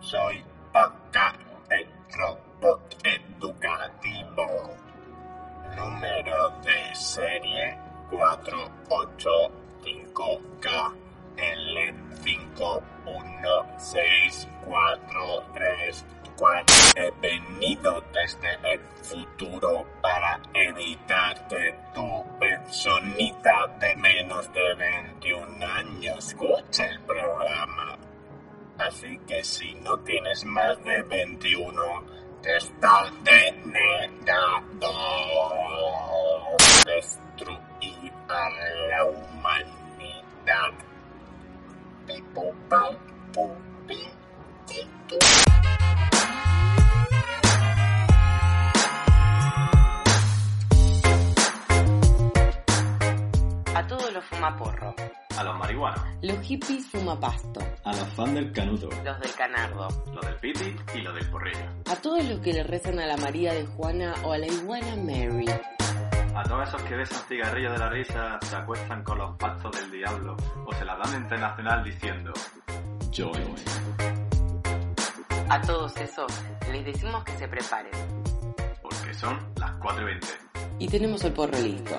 Soy Fans del canuto. los del canardo, los del piti y los del porrillo. a todos los que le rezan a la María de Juana o a la iguana Mary, A todos esos que besan cigarrillos de la risa, se acuestan con los pactos del diablo o se la dan internacional diciendo Yo. a todos esos les decimos que se preparen. porque son las 4 y 20. Y tenemos el porro listo.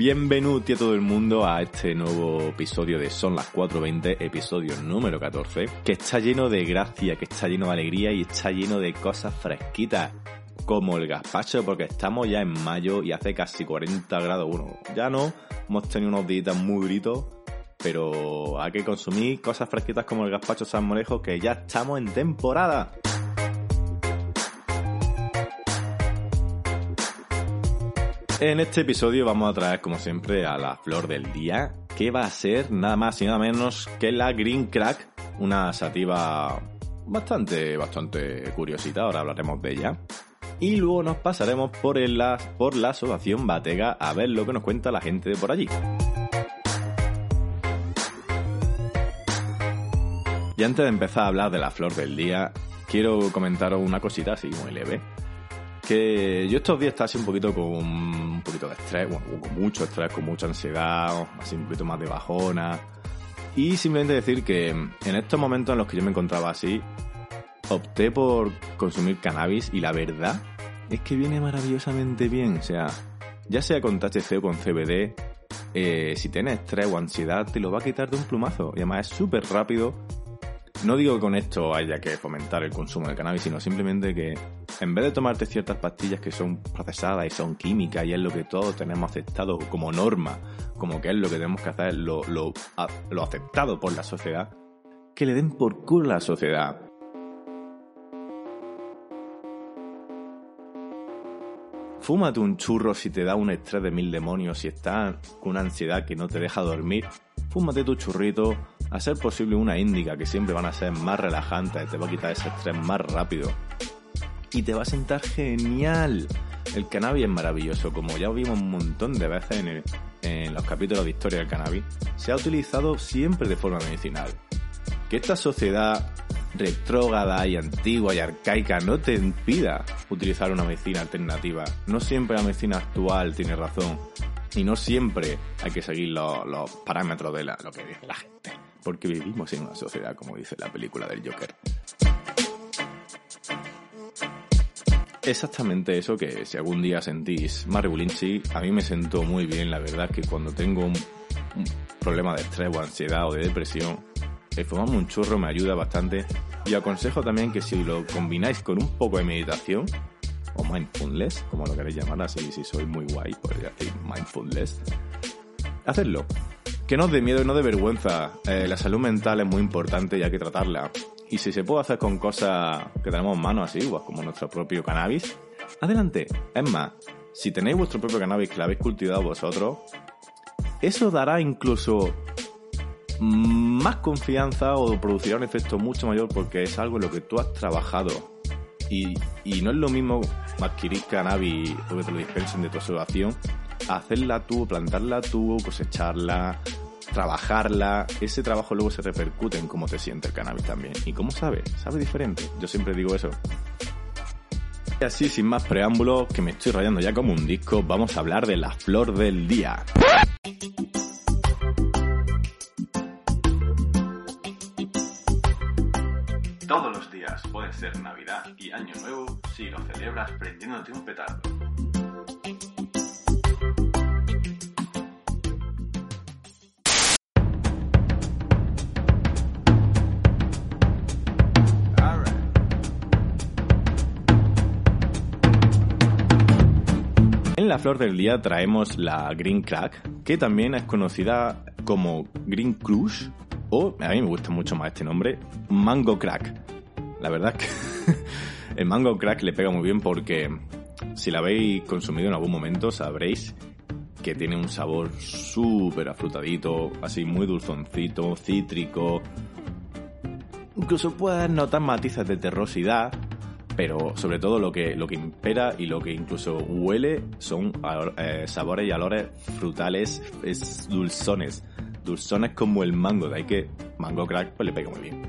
Bienvenuti a todo el mundo a este nuevo episodio de Son las 4.20, episodio número 14, que está lleno de gracia, que está lleno de alegría y está lleno de cosas fresquitas, como el gazpacho, porque estamos ya en mayo y hace casi 40 grados, bueno, ya no, hemos tenido unos días muy gritos, pero hay que consumir cosas fresquitas como el gazpacho salmorejo, que ya estamos en temporada. En este episodio vamos a traer, como siempre, a la flor del día, que va a ser nada más y nada menos que la Green Crack, una sativa bastante, bastante curiosita, ahora hablaremos de ella. Y luego nos pasaremos por, el, por la asociación Batega a ver lo que nos cuenta la gente de por allí. Y antes de empezar a hablar de la flor del día, quiero comentaros una cosita así muy leve yo estos días estaba así un poquito con un poquito de estrés, bueno, con mucho estrés, con mucha ansiedad, así un poquito más de bajona. Y simplemente decir que en estos momentos en los que yo me encontraba así, opté por consumir cannabis y la verdad es que viene maravillosamente bien. O sea, ya sea con THC o con CBD, eh, si tienes estrés o ansiedad, te lo va a quitar de un plumazo. Y además es súper rápido. No digo que con esto haya que fomentar el consumo de cannabis, sino simplemente que en vez de tomarte ciertas pastillas que son procesadas y son químicas y es lo que todos tenemos aceptado como norma, como que es lo que tenemos que hacer, lo, lo, lo aceptado por la sociedad, que le den por culo a la sociedad. Fúmate un churro si te da un estrés de mil demonios, si estás con una ansiedad que no te deja dormir. Fúmate tu churrito, a ser posible una índica que siempre van a ser más relajantes, te va a quitar ese estrés más rápido. Y te va a sentar genial. El cannabis es maravilloso, como ya vimos un montón de veces en, el- en los capítulos de historia del cannabis, se ha utilizado siempre de forma medicinal. Que esta sociedad retrógrada y antigua y arcaica no te impida utilizar una medicina alternativa. No siempre la medicina actual tiene razón. Y no siempre hay que seguir los, parámetros de lo que dice la gente. Porque vivimos en una sociedad, como dice la película del Joker. Exactamente eso que si algún día sentís más rebulinchi, a mí me sentó muy bien, la verdad que cuando tengo un, problema de estrés o ansiedad o de depresión, el fumarme un churro me ayuda bastante y aconsejo también que si lo combináis con un poco de meditación o mindfulness, como lo queréis llamar así, si sois muy guay, podría decir mindfulness, hacedlo. Que no os dé miedo y no de vergüenza. Eh, la salud mental es muy importante y hay que tratarla. Y si se puede hacer con cosas que tenemos en mano así, pues como nuestro propio cannabis, adelante. Es más, si tenéis vuestro propio cannabis que lo habéis cultivado vosotros, eso dará incluso más confianza o producirá un efecto mucho mayor porque es algo en lo que tú has trabajado. Y, y no es lo mismo adquirir cannabis o que te lo dispensen de tu a hacerla tú, plantarla tú, cosecharla, trabajarla. Ese trabajo luego se repercute en cómo te siente el cannabis también. ¿Y cómo sabe? Sabe diferente. Yo siempre digo eso. Y así, sin más preámbulos, que me estoy rayando ya como un disco, vamos a hablar de la flor del día. Todos los días puede ser Navidad y Año Nuevo si lo celebras prendiéndote un petardo. La flor del día traemos la Green Crack, que también es conocida como Green Crush, o a mí me gusta mucho más este nombre, Mango Crack. La verdad es que el Mango Crack le pega muy bien porque si la habéis consumido en algún momento sabréis que tiene un sabor súper afrutadito, así muy dulzoncito, cítrico. Incluso puedes notar matices de terrosidad, pero sobre todo lo que, lo que impera y lo que incluso huele son eh, sabores y olores frutales, es dulzones. Dulzones como el mango, de ahí que mango crack pues le pega muy bien.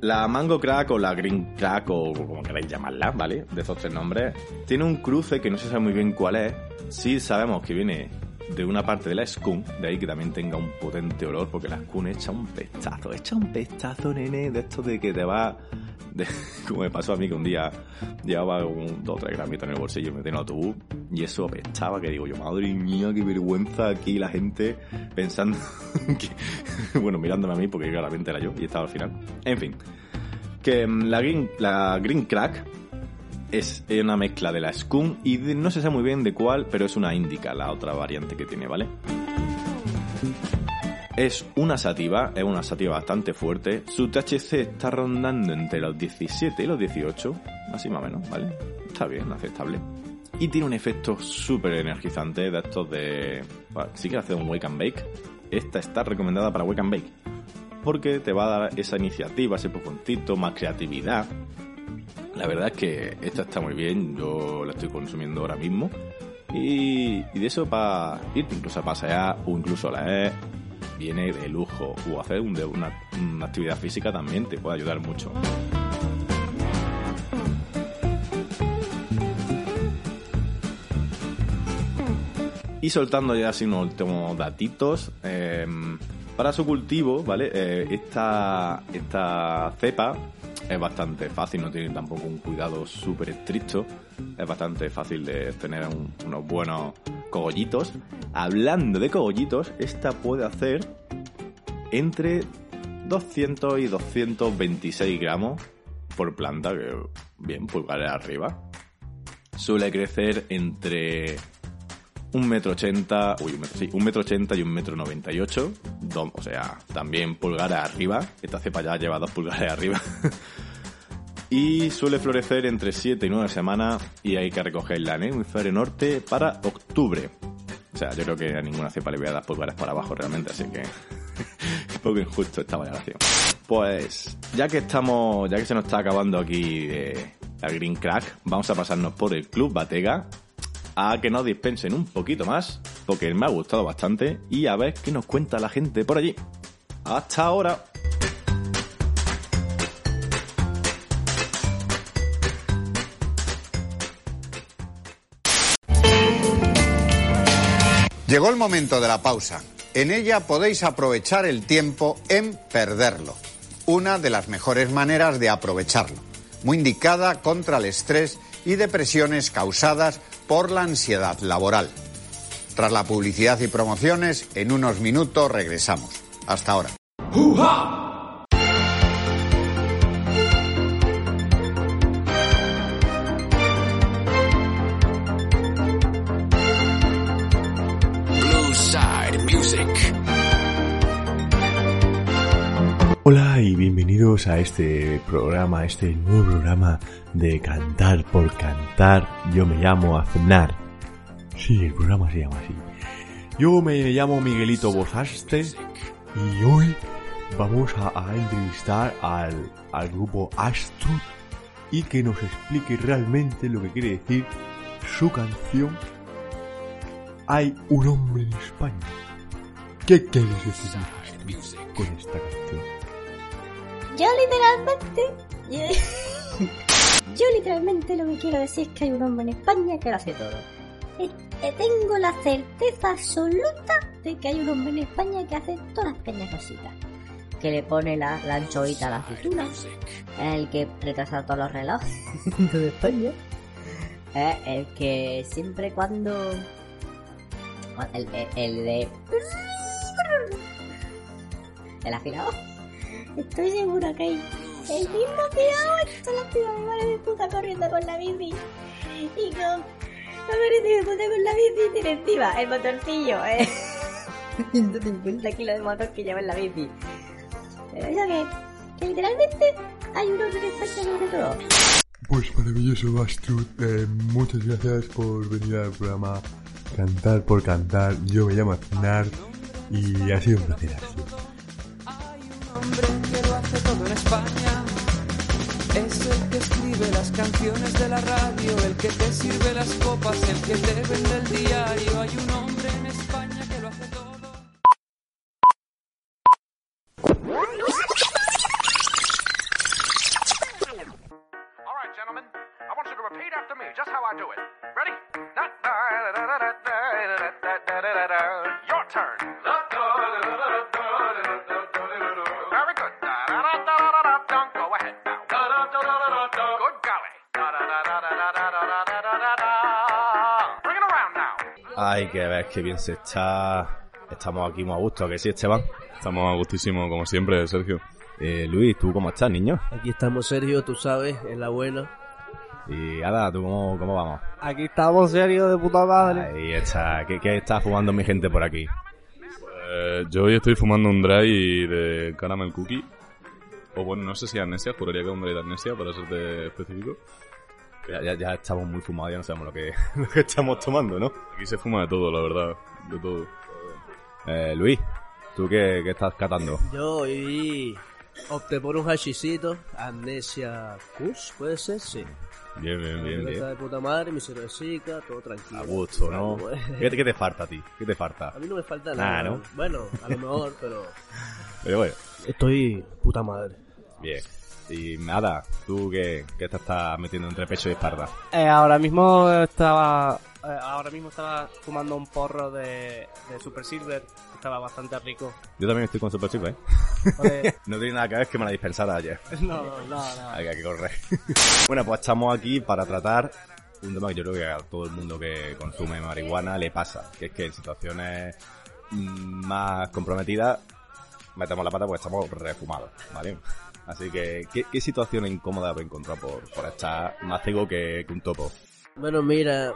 La Mango Crack o la Green Crack o como queráis llamarla, ¿vale? De esos tres nombres, tiene un cruce que no se sabe muy bien cuál es. Sí sabemos que viene de una parte de la skunk, de ahí que también tenga un potente olor, porque la skunk echa un pestazo, echa un pestazo, nene, de esto de que te va... Como me pasó a mí que un día llevaba un 2 o 3 gramitos en el bolsillo y me tenía autobús y eso apestaba que digo yo, madre mía, qué vergüenza aquí la gente pensando que, bueno, mirándome a mí porque claramente era yo y estaba al final. En fin, que la Green, la green Crack es una mezcla de la Skunk y no se sabe muy bien de cuál, pero es una Indica, la otra variante que tiene, ¿vale? Es una sativa, es una sativa bastante fuerte. Su THC está rondando entre los 17 y los 18, así más o menos, ¿vale? Está bien, aceptable. Y tiene un efecto súper energizante de estos de... Bueno, si quieres hacer un wake and bake, esta está recomendada para wake and bake. Porque te va a dar esa iniciativa, ese puntito, más creatividad. La verdad es que esta está muy bien, yo la estoy consumiendo ahora mismo. Y, y de eso para irte incluso a pasear o incluso a leer, viene de lujo. O hacer un, una, actividad física también te puede ayudar mucho. Y soltando ya así unos últimos datitos, eh, para su cultivo, ¿vale? Eh, esta, esta cepa es bastante fácil, no tiene tampoco un cuidado súper estricto, es bastante fácil de tener un- unos buenos cogollitos. Hablando de cogollitos, esta puede hacer entre 200 y 226 gramos por planta, que bien, pulgares arriba. Suele crecer entre un metro ochenta, uy, un metro, sí, un metro ochenta y un metro noventa y ocho, o sea, también pulgares arriba, esta cepa ya lleva dos pulgares arriba, y suele florecer entre 7 y 9 semanas y hay que recogerla en el hemisferio norte para octubre. O sea, yo creo que a ninguna cepa le voy a dar pulgares para abajo realmente, así que un poco injusto esta valoración. Pues, ya que estamos, ya que se nos está acabando aquí la Green Crack, vamos a pasarnos por el Club Batega a que nos dispensen un poquito más, porque me ha gustado bastante, y a ver qué nos cuenta la gente por allí. Hasta ahora. Llegó el momento de la pausa. En ella podéis aprovechar el tiempo en perderlo. Una de las mejores maneras de aprovecharlo. Muy indicada contra el estrés y depresiones causadas por la ansiedad laboral. Tras la publicidad y promociones, en unos minutos regresamos. Hasta ahora. Hola y bienvenidos a este programa, este nuevo programa de Cantar por Cantar. Yo me llamo Aznar. Sí, el programa se llama así. Yo me llamo Miguelito Bosaste y hoy vamos a, a entrevistar al, al grupo Astro y que nos explique realmente lo que quiere decir su canción Hay un hombre en España. ¿Qué quieres decir con esta canción? Yo literalmente Yo, literalmente lo que quiero decir es que hay un hombre en España que lo hace todo. Eh, eh, Tengo la certeza absoluta de que hay un hombre en España que hace todas las pequeñas cositas. Que le pone la, la anchoita a la aceituna. El que retrasa todos los relojes de España. Es el que siempre cuando... El, el, el de... El afilado. Estoy segura que hay el mismo tío. Esto lo tío mi madre de puta corriendo con la bici. Y con... La madre de puta con la bici tiene encima el motorcillo, eh. 150 kilos de motor que lleva en la bici. Pero eso que... Que literalmente hay un hombre en España que hace todo. Pues maravilloso, Bastrut. Eh, muchas gracias por venir al programa Cantar por Cantar. Yo me llamo Aznar y ha sido un placer. Hombre que lo hace todo en España. Es el que escribe las canciones de la radio, el que te sirve las copas, el que te vende el diario. Hay un hombre en España que Ay, que ves que bien se está. Estamos aquí muy a gusto, ¿a que sí, Esteban? Estamos a gustísimo, como siempre, Sergio. Eh, Luis, ¿tú cómo estás, niño? Aquí estamos, Sergio, tú sabes, en la buena. Y Ada, ¿tú cómo, cómo vamos? Aquí estamos, Sergio, de puta madre. Ahí está. ¿Qué, qué está fumando mi gente por aquí? Eh, yo hoy estoy fumando un dry de caramel cookie. O bueno, no sé si amnesia, juraría que es un dry de amnesia, para serte específico. Ya, ya, ya estamos muy fumados, ya no sabemos lo que, lo que estamos tomando, ¿no? Aquí se fuma de todo, la verdad. De todo. Eh, Luis, ¿tú qué, qué estás catando? Yo hoy opté por un hashishito, Amnesia Kush, ¿puede ser? Sí. Bien, bien, bien, Está bien. de puta madre, mi cervecita, todo tranquilo. A gusto, ¿no? ¿Qué, te- qué te falta a ti? ¿Qué te falta? A mí no me falta Nada. ¿no? Bueno, a lo mejor, pero Pero bueno, estoy puta madre. bien. Y nada, ¿tú qué, qué te estás metiendo entre pecho y espalda? Eh, ahora mismo estaba eh, ahora mismo estaba fumando un porro de, de Super Silver que estaba bastante rico. Yo también estoy con Super Chip, ¿eh? No tiene nada que ver que me la dispensara ayer. No, no, no. Hay que correr. bueno, pues estamos aquí para tratar un tema que yo creo que a todo el mundo que consume marihuana le pasa, que es que en situaciones mm, más comprometidas metemos la pata porque estamos refumados, ¿vale? Así que, ¿qué, situación incómoda he encontrado por, por estar más ciego que, que un topo? Bueno, mira,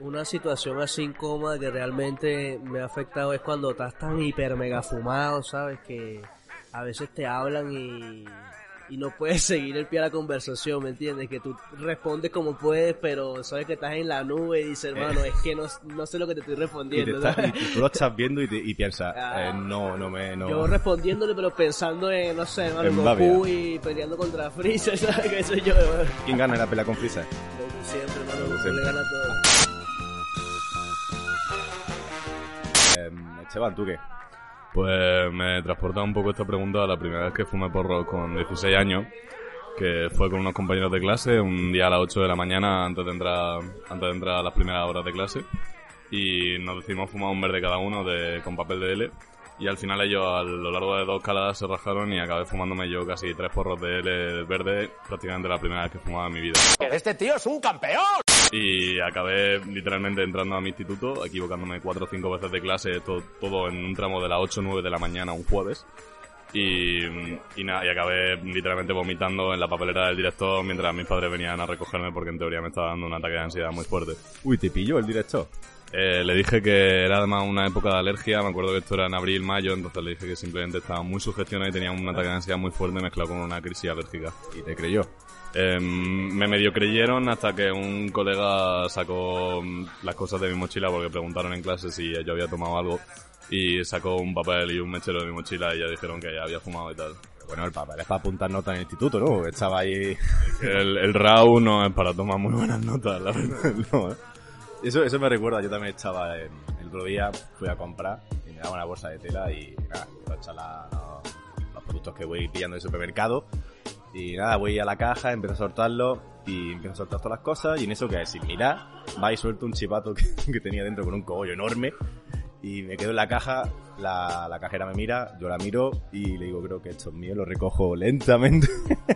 una situación así incómoda que realmente me ha afectado es cuando estás tan hiper mega fumado, ¿sabes? Que a veces te hablan y, y no puedes seguir el pie a la conversación, ¿me entiendes? Que tú respondes como puedes, pero sabes que estás en la nube y dices, hermano, es que no, no sé lo que te estoy Y, te respondiendo. tú lo estás viendo y, te- y piensas, Ah. eh, no, no me, no. Yo respondiéndole, pero pensando en, no sé, hermano, En Goku y peleando contra Freezer, ¿sabes? Que eso yo, ¿Quién gana en la pelea con Freezer? Goku siempre, hermano, Goku siempre. le gana todo. Eh, Esteban, ¿tú qué? Pues me transporta un poco esta pregunta a la primera vez que fumé porro con 16 años, que fue con unos compañeros de clase, un día a las 8 de la mañana antes de entrar, antes de entrar a las primeras horas de clase, y nos decidimos fumar un verde cada uno de, con papel de L, y al final ellos a lo largo de dos caladas se rajaron y acabé fumándome yo casi tres porros de L verde, prácticamente la primera vez que fumaba en mi vida. Este tío es un campeón. Y acabé literalmente entrando a mi instituto, equivocándome cuatro o cinco veces de clase, todo, todo en un tramo de las 8 o 9 de la mañana un jueves. Y, y nada, y acabé literalmente vomitando en la papelera del director mientras mis padres venían a recogerme porque en teoría me estaba dando un ataque de ansiedad muy fuerte. Uy, ¿te pilló el director? Eh, le dije que era además una época de alergia, me acuerdo que esto era en abril, mayo, entonces le dije que simplemente estaba muy sugestionado y tenía un ataque de ansiedad muy fuerte mezclado con una crisis alérgica. ¿Y te creyó? Eh, me medio creyeron hasta que un colega sacó mm, las cosas de mi mochila porque preguntaron en clase si yo había tomado algo y sacó un papel y un mechero de mi mochila y ya dijeron que ya había fumado y tal. Bueno, el papel es para apuntar notas en el instituto, ¿no? Estaba ahí... El, el RAU no es para tomar muy buenas notas, la verdad. no, ¿eh? Eso, eso me recuerda, yo también estaba en, el otro día, fui a comprar y me daba una bolsa de tela y nada, echar los, los productos que voy pillando en el supermercado Y nada, voy a la caja, empiezo a soltarlo y empiezo a soltar todas las cosas y en eso que sin mirar, va y suelto un chivato que, tenía dentro con un cogollo enorme y me quedo en la caja, la, la cajera me mira, yo la miro y le digo, creo que esto es mío, lo recojo lentamente.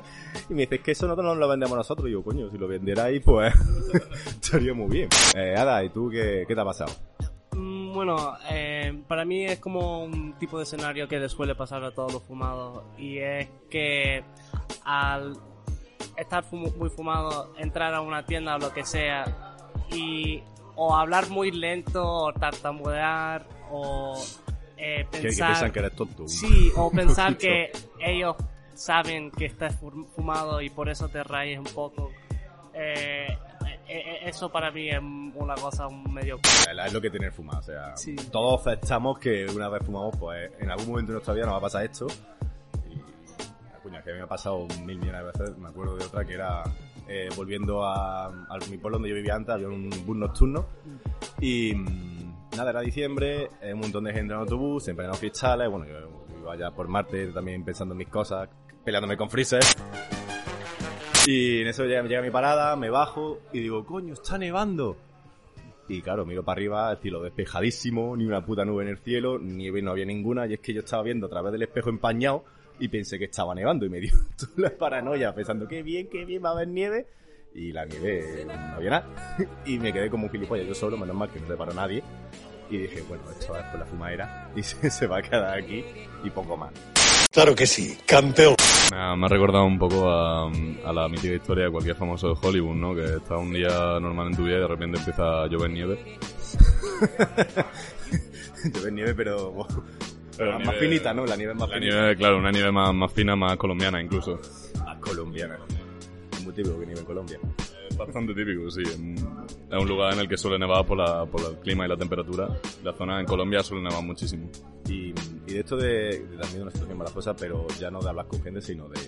y me dice, que eso nosotros no lo vendemos nosotros. Y digo, coño, si lo vendierais, pues estaría muy bien. Eh, Ada, ¿y tú qué, qué te ha pasado? Mm, Bueno, eh, para mí es como un tipo de escenario que le suele pasar a todos los fumados y es que al estar fumo- muy fumado, entrar a una tienda o lo que sea y o hablar muy lento o tartamudear o eh, que pensar... piensan que eres tonto. Sí, o pensar que ellos saben que estás fu- fumado y por eso te rayes un poco. Eh, eh, eh, eso para mí es una cosa medio... Es lo que tener fumado, o sea, Sí. todos aceptamos que una vez fumamos, pues en algún momento de nuestra vida nos va a pasar esto. Que me ha pasado mil millones de veces, me acuerdo de otra que era eh, volviendo a, a mi pueblo donde yo vivía antes, había un bus nocturno y mm, nada, era diciembre, eh, un montón de gente en autobús, en los cristales, bueno, yo iba allá por Marte también pensando en mis cosas, peleándome con Freezer. Y en eso llega, llega mi parada, me bajo y digo, coño, está nevando. Y claro, miro para arriba, estilo despejadísimo, ni una puta nube en el cielo, nieve no había ninguna, y es que yo estaba viendo a través del espejo empañado y pensé que estaba nevando y me dio toda la paranoia pensando, qué bien, qué bien, va a haber nieve. Y la nieve no había nada. Y me quedé como un gilipollas yo solo, menos mal que no se paró nadie. Y dije, bueno, esto es por la fumadera y se, se va a quedar aquí y poco más. Claro que sí, campeón. Me ha, me ha recordado un poco a, a la mítica historia de cualquier famoso de Hollywood, ¿no? Que está un día normal en tu vida y de repente empieza a llover nieve. Llover nieve, pero, Pero más nieve- finita, ¿no? La nieve más La finita. nieve, claro, una nieve más, más fina, más colombiana incluso. Más colombiana. Es muy típico que nieve en Colombia. Es bastante típico, sí. Es un lugar en el que suele nevar por, la, por el clima y la temperatura. La zona en Colombia suele nevar muchísimo. Y, y de esto de, de también una situación embarazosa, pero ya no de hablar con gente, sino de,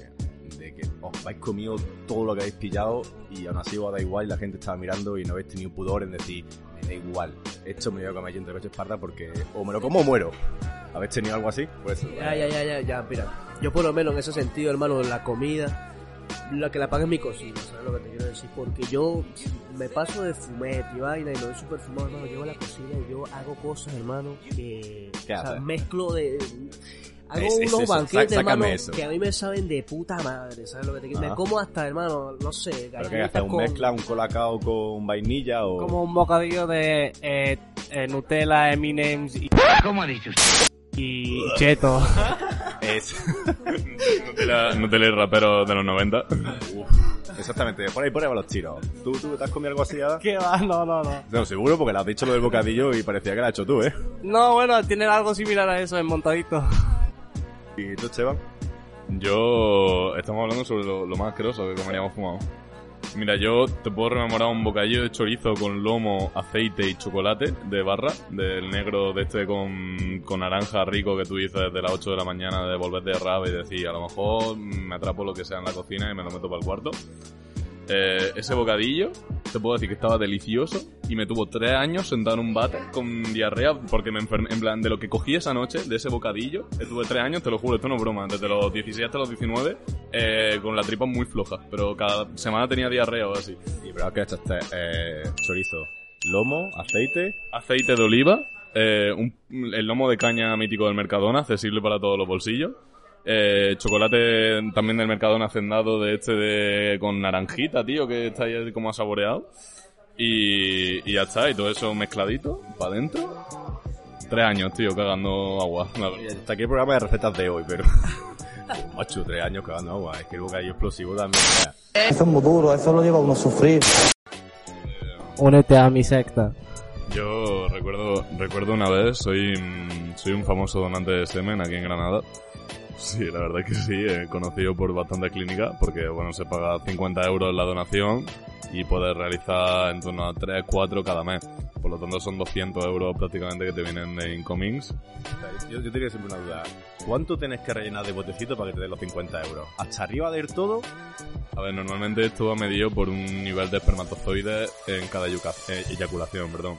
de que os habéis comido todo lo que habéis pillado y aún así os da igual y la gente estaba mirando y no habéis tenido pudor en decir, me da igual, esto me voy a comer yo entre pecho espalda porque o me lo como o muero. ¿Habéis tenido algo así? Pues Ya, ya, ya, ya, ya, mira. Yo por lo menos en ese sentido, hermano, la comida, la que la paga es mi cocina, ¿sabes lo que te quiero decir? Porque yo me paso de fumete y vaina y lo de super fumado, hermano, llego a la cocina y yo hago cosas, hermano, que... ¿Qué o sea, mezclo de... Hago Es- es unos eso, banquetes, sá- hermano, eso. que a mí me saben de puta madre, ¿sabes lo que te quiero. Me como hasta, hermano, no sé, ¿Pero haces? ¿Un con- mezcla, un colacao con vainilla o...? Como un bocadillo de eh, eh, Nutella, Eminems y... ¿Cómo ha dicho Y cheto. Es... Nutella, Nutella y rapero de los 90. Exactamente, por ahí por ahí van los tiros. ¿Tú, tú te has comido algo así ya? ¿Qué va? No, no, no. No, seguro porque le has dicho lo del bocadillo y parecía que lo has hecho tú, ¿eh? No, bueno, tiene algo similar a eso en montadito. ¿Y tú, Esteban? Yo... Estamos hablando sobre lo, lo más asqueroso que comeríamos fumado. Mira, yo te puedo rememorar un bocadillo de chorizo con lomo, aceite y chocolate de barra, del negro de este con, con naranja rico que tú dices desde las 8 de la mañana de volver de rave y decir, a lo mejor me atrapo lo que sea en la cocina y me lo meto para el cuarto. Eh, ese bocadillo, te puedo decir que estaba delicioso y me tuvo tres años sentado en un bate con diarrea porque me enfermé, en plan, de lo que cogí esa noche, de ese bocadillo, estuve tres años, te lo juro, esto no es broma, desde los 16 hasta los 19, eh, con la tripa muy floja, pero cada semana tenía diarrea o así. Y pero que echaste eh, chorizo, lomo, aceite. Aceite de oliva, eh, un- el lomo de caña mítico del Mercadona, accesible para todos los bolsillos. Eh, chocolate también del Mercadona hacendado de este de con naranjita, tío, que está ahí como saboreado. Y, y ya está, y todo eso mezcladito para adentro. Tres años, tío, cagando agua. la verdad. Hasta aquí el programa de recetas de hoy, pero... Macho, tres años cagando agua. Es que el bocadillo explosivo también. Eso es muy duro, eso lo lleva a uno a sufrir. Únete a mi secta. Yo recuerdo, recuerdo una vez, soy, mm, soy un famoso donante de semen aquí en Granada. Sí, la verdad que sí, he conocido por bastante clínicas, porque bueno, se paga 50 euros la donación y puedes realizar en torno a 3, 4 cada mes. Por lo tanto son 200 euros prácticamente que te vienen de incomings. Yo, yo tenía siempre una duda. ¿Cuánto tienes que rellenar de botecito para que te den los 50 euros? ¿Hasta arriba del todo? A ver, normalmente esto va medido por un nivel de espermatozoides en cada eh, eyaculación, perdón.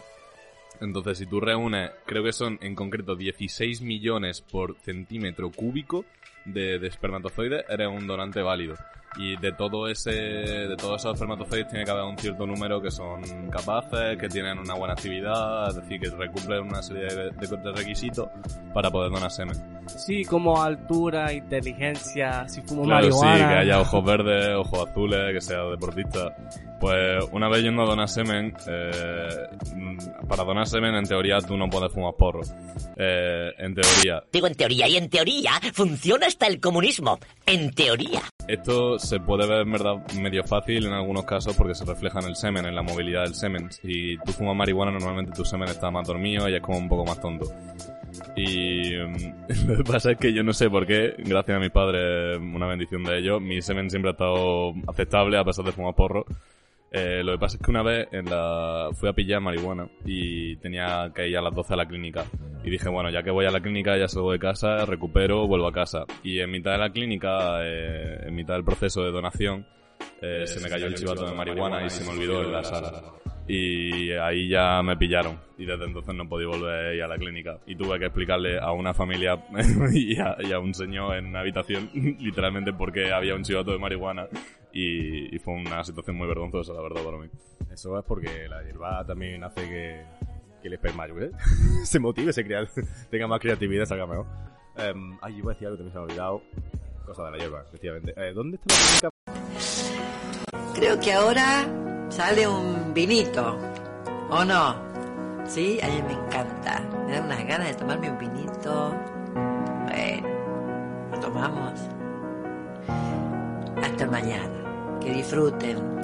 Entonces, si tú reúnes, creo que son en concreto 16 millones por centímetro cúbico, de, de espermatozoides, eres un donante válido. Y de todo ese, de todos esos espermatozoides tiene que haber un cierto número que son capaces, que tienen una buena actividad, es decir, que recumplen una serie de, de- de requisitos para poder donar semen. Sí, como altura, inteligencia, si fumo Claro, sí, marihuana. que haya ojos verdes, ojos azules, que sea deportista. Pues una vez yendo a donar semen, eh, para donar semen en teoría tú no puedes fumar porro. Eh, en teoría. Digo en teoría, y en teoría funciona hasta el comunismo. En teoría. Esto se puede ver en verdad medio fácil en algunos casos porque se refleja en el semen, en la movilidad del semen. Si tú fumas marihuana normalmente tu semen está más dormido y es como un poco más tonto. Y mm, lo que pasa es que yo no sé por qué, gracias a mis padres, una bendición de ellos, mi semen siempre ha estado aceptable a pesar de fumar porro. Eh, lo que pasa es que una vez en la, fui a pillar marihuana y tenía que ir a las 12 a la clínica. Y dije, bueno, ya que voy a la clínica, ya salgo de casa, recupero, vuelvo a casa. Y en mitad de la clínica, eh, en mitad del proceso de donación, eh, se me cayó el chivato de marihuana y se me olvidó en la sala. Y ahí ya me pillaron. Y desde entonces no podí volver a ir a la clínica. Y tuve que explicarle a una familia y, a, y a un señor en una habitación literalmente por qué había un chivato de marihuana. Y, y fue una situación muy vergonzosa, la verdad, para mí. Eso es porque la hierba también hace que, que el esperma ¿eh? se motive, se crea, tenga más creatividad, salga mejor. Em, ay, iba a decir algo que también se me ha olvidado. Cosa de la hierba, efectivamente. Eh, ¿Dónde está la clínica? Creo que ahora sale un vinito, ¿o no? Sí, a mí me encanta. Me da unas ganas de tomarme un vinito. Bueno, lo tomamos. Hasta mañana. Que disfruten.